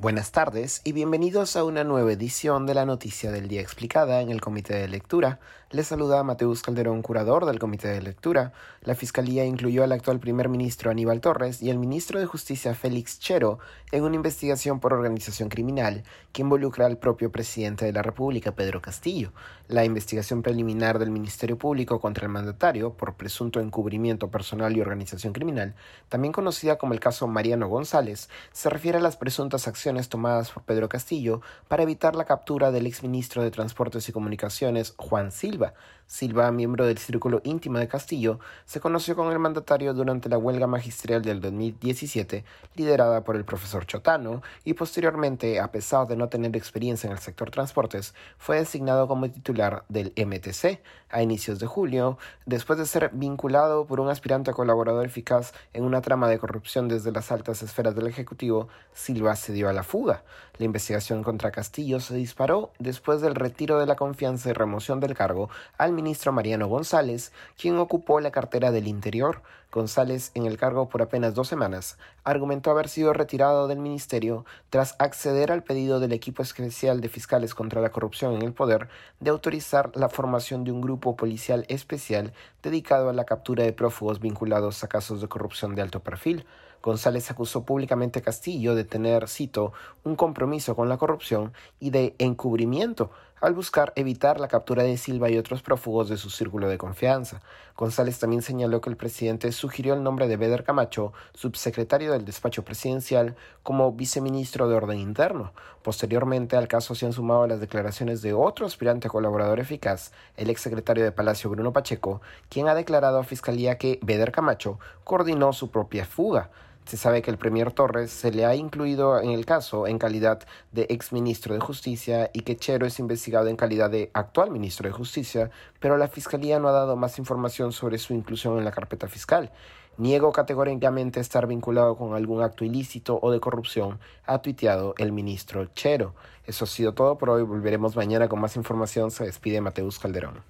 Buenas tardes y bienvenidos a una nueva edición de la Noticia del Día Explicada en el Comité de Lectura. Les saluda Mateus Calderón, curador del Comité de Lectura. La Fiscalía incluyó al actual primer ministro Aníbal Torres y al ministro de Justicia Félix Chero en una investigación por organización criminal que involucra al propio presidente de la República, Pedro Castillo. La investigación preliminar del Ministerio Público contra el mandatario por presunto encubrimiento personal y organización criminal, también conocida como el caso Mariano González, se refiere a las presuntas acciones tomadas por Pedro Castillo para evitar la captura del exministro de Transportes y Comunicaciones, Juan Silva. Silva, miembro del círculo íntimo de Castillo, se conoció con el mandatario durante la huelga magistral del 2017, liderada por el profesor Chotano, y posteriormente, a pesar de no tener experiencia en el sector transportes, fue designado como titular del MTC a inicios de julio, después de ser vinculado por un aspirante colaborador eficaz en una trama de corrupción desde las altas esferas del Ejecutivo, Silva se dio a la fuga. La investigación contra Castillo se disparó después del retiro de la confianza y remoción del cargo al ministro Mariano González, quien ocupó la cartera del Interior. González, en el cargo por apenas dos semanas, argumentó haber sido retirado del ministerio tras acceder al pedido del equipo especial de fiscales contra la corrupción en el poder de autorizar la formación de un grupo policial especial dedicado a la captura de prófugos vinculados a casos de corrupción de alto perfil. González acusó públicamente a Castillo de tener, cito, un compromiso con la corrupción y de encubrimiento al buscar evitar la captura de Silva y otros prófugos de su círculo de confianza. González también señaló que el presidente sugirió el nombre de Beder Camacho, subsecretario del despacho presidencial, como viceministro de Orden Interno. Posteriormente al caso se han sumado las declaraciones de otro aspirante colaborador eficaz, el exsecretario de Palacio Bruno Pacheco, quien ha declarado a Fiscalía que Beder Camacho coordinó su propia fuga. Se sabe que el Premier Torres se le ha incluido en el caso en calidad de ex ministro de Justicia y que Chero es investigado en calidad de actual ministro de Justicia, pero la Fiscalía no ha dado más información sobre su inclusión en la carpeta fiscal. Niego categóricamente estar vinculado con algún acto ilícito o de corrupción, ha tuiteado el ministro Chero. Eso ha sido todo por hoy. Volveremos mañana con más información. Se despide Mateus Calderón.